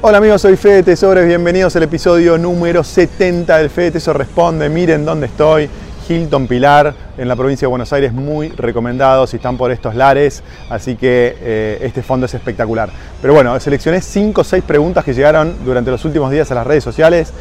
Hola amigos, soy Fede Tesores, bienvenidos al episodio número 70 del Fede Tesoro Responde. Miren dónde estoy, Hilton Pilar, en la provincia de Buenos Aires, muy recomendado si están por estos lares, así que eh, este fondo es espectacular. Pero bueno, seleccioné 5 o 6 preguntas que llegaron durante los últimos días a las redes sociales.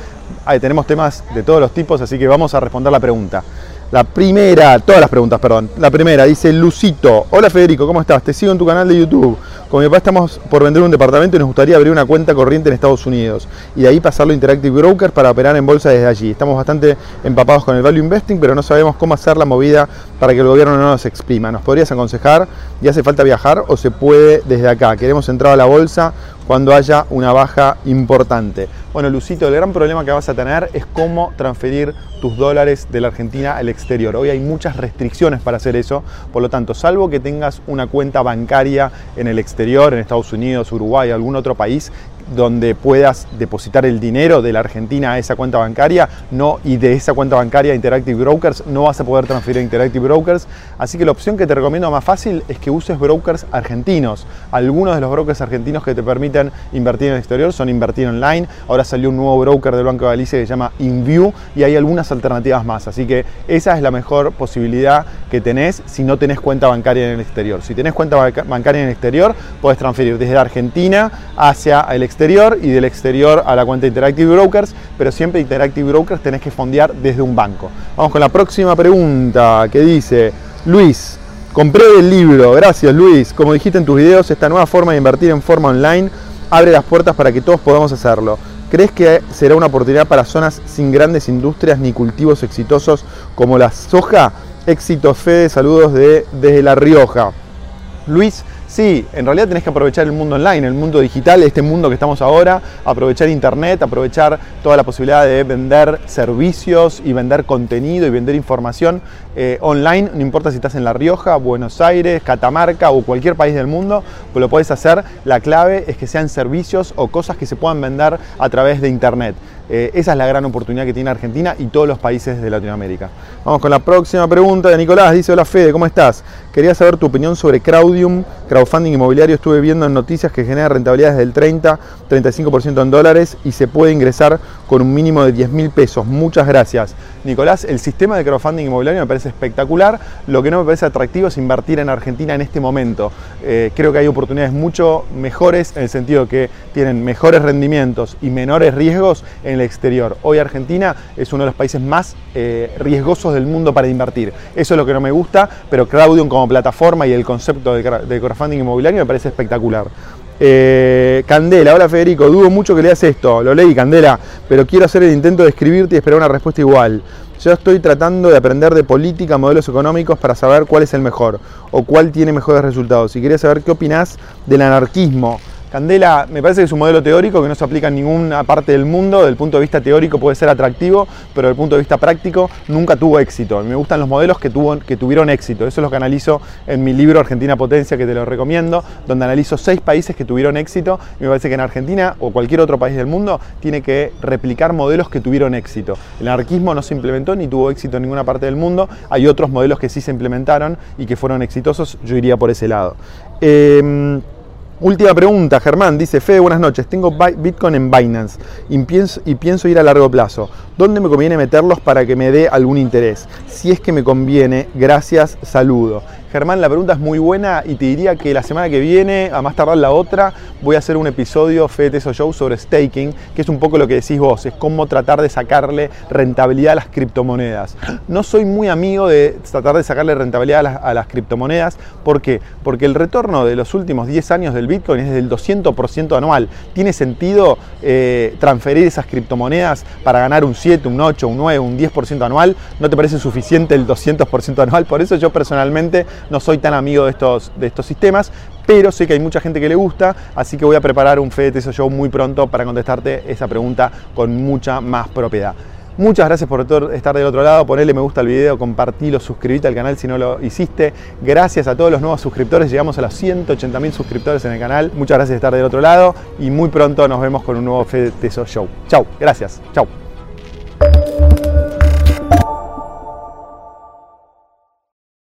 Ahí tenemos temas de todos los tipos, así que vamos a responder la pregunta. La primera, todas las preguntas, perdón. La primera dice Lucito. Hola Federico, ¿cómo estás? Te sigo en tu canal de YouTube. Con mi papá estamos por vender un departamento y nos gustaría abrir una cuenta corriente en Estados Unidos y de ahí pasarlo a Interactive Brokers para operar en bolsa desde allí. Estamos bastante empapados con el value investing, pero no sabemos cómo hacer la movida para que el gobierno no nos exprima. ¿Nos podrías aconsejar? ¿Y hace falta viajar o se puede desde acá? Queremos entrar a la bolsa cuando haya una baja importante. Bueno, Lucito, el gran problema que vas a tener es cómo transferir tus dólares de la Argentina al exterior. Hoy hay muchas restricciones para hacer eso, por lo tanto, salvo que tengas una cuenta bancaria en el exterior, en Estados Unidos, Uruguay, algún otro país, donde puedas depositar el dinero de la Argentina a esa cuenta bancaria, no y de esa cuenta bancaria a Interactive Brokers no vas a poder transferir a Interactive Brokers, así que la opción que te recomiendo más fácil es que uses brokers argentinos. Algunos de los brokers argentinos que te permiten invertir en el exterior son invertir online. Ahora salió un nuevo broker del Banco de Galicia que se llama InView y hay algunas alternativas más, así que esa es la mejor posibilidad que tenés si no tenés cuenta bancaria en el exterior. Si tenés cuenta bancaria en el exterior, puedes transferir desde Argentina hacia el exterior y del exterior a la cuenta Interactive Brokers, pero siempre Interactive Brokers tenés que fondear desde un banco. Vamos con la próxima pregunta que dice, Luis, compré el libro, gracias Luis, como dijiste en tus videos, esta nueva forma de invertir en forma online abre las puertas para que todos podamos hacerlo. ¿Crees que será una oportunidad para zonas sin grandes industrias ni cultivos exitosos como la soja? Éxito, Fede, saludos de, desde La Rioja. Luis, Sí, en realidad tenés que aprovechar el mundo online, el mundo digital, este mundo que estamos ahora, aprovechar internet, aprovechar toda la posibilidad de vender servicios y vender contenido y vender información eh, online, no importa si estás en La Rioja, Buenos Aires, Catamarca o cualquier país del mundo, pues lo puedes hacer. La clave es que sean servicios o cosas que se puedan vender a través de internet. Eh, esa es la gran oportunidad que tiene Argentina y todos los países de Latinoamérica. Vamos con la próxima pregunta de Nicolás. Dice, hola Fede, ¿cómo estás? Quería saber tu opinión sobre Crowdium, crowdfunding inmobiliario. Estuve viendo en noticias que genera rentabilidades del 30-35% en dólares y se puede ingresar con un mínimo de 10 mil pesos. Muchas gracias. Nicolás, el sistema de crowdfunding inmobiliario me parece espectacular. Lo que no me parece atractivo es invertir en Argentina en este momento. Eh, creo que hay oportunidades mucho mejores en el sentido que tienen mejores rendimientos y menores riesgos en el exterior. Hoy Argentina es uno de los países más eh, riesgosos del mundo para invertir. Eso es lo que no me gusta, pero Crowdium como plataforma y el concepto de, crowdfunding inmobiliario me parece espectacular. Eh, Candela, hola Federico, dudo mucho que leas esto, lo leí Candela, pero quiero hacer el intento de escribirte y esperar una respuesta igual. Yo estoy tratando de aprender de política, modelos económicos para saber cuál es el mejor o cuál tiene mejores resultados. Y quería saber qué opinás del anarquismo. Candela me parece que es un modelo teórico que no se aplica en ninguna parte del mundo, del punto de vista teórico puede ser atractivo, pero desde el punto de vista práctico nunca tuvo éxito. Me gustan los modelos que, tuvieron éxito, eso es lo que analizo en mi libro Argentina Potencia, que te lo recomiendo, donde analizo seis países que tuvieron éxito me parece que en Argentina o cualquier otro país del mundo tiene que replicar modelos que tuvieron éxito. El anarquismo no se implementó ni tuvo éxito en ninguna parte del mundo, hay otros modelos que sí se implementaron y que fueron exitosos, yo iría por ese lado. Em, Última pregunta, Germán, dice Fede, buenas noches, tengo Bitcoin en Binance y pienso, y pienso, ir a largo plazo. ¿Dónde me conviene meterlos para que me dé algún interés? Si es que me conviene, gracias, saludo. Germán, la pregunta es muy buena y te diría que la semana que viene, a más tardar la otra, voy a hacer un episodio Fede Teso Show sobre staking, que es un poco lo que decís vos, es cómo tratar de sacarle rentabilidad a las criptomonedas. No soy muy amigo de tratar de sacarle rentabilidad a las, criptomonedas, ¿por qué? Porque el retorno de los últimos 10 años del Bitcoin es del 200% anual. ¿Tiene sentido eh, transferir esas criptomonedas para ganar un 7, un 8, un 9, un 10% anual? ¿No te parece suficiente el 200% anual? Por eso yo personalmente no soy tan amigo de estos, de estos sistemas, pero sé que hay mucha gente que le gusta, así que voy a preparar un Fede Teso Show muy pronto para contestarte esa pregunta con mucha más propiedad. Muchas gracias por estar del otro lado, ponele me gusta al video, compartilo, suscríbete al canal si no lo hiciste. Gracias a todos los nuevos suscriptores, llegamos a los 180 mil suscriptores en el canal. Muchas gracias por estar del otro lado y muy pronto nos vemos con un nuevo Fede Teso Show. Chau, gracias, chau. Thank you.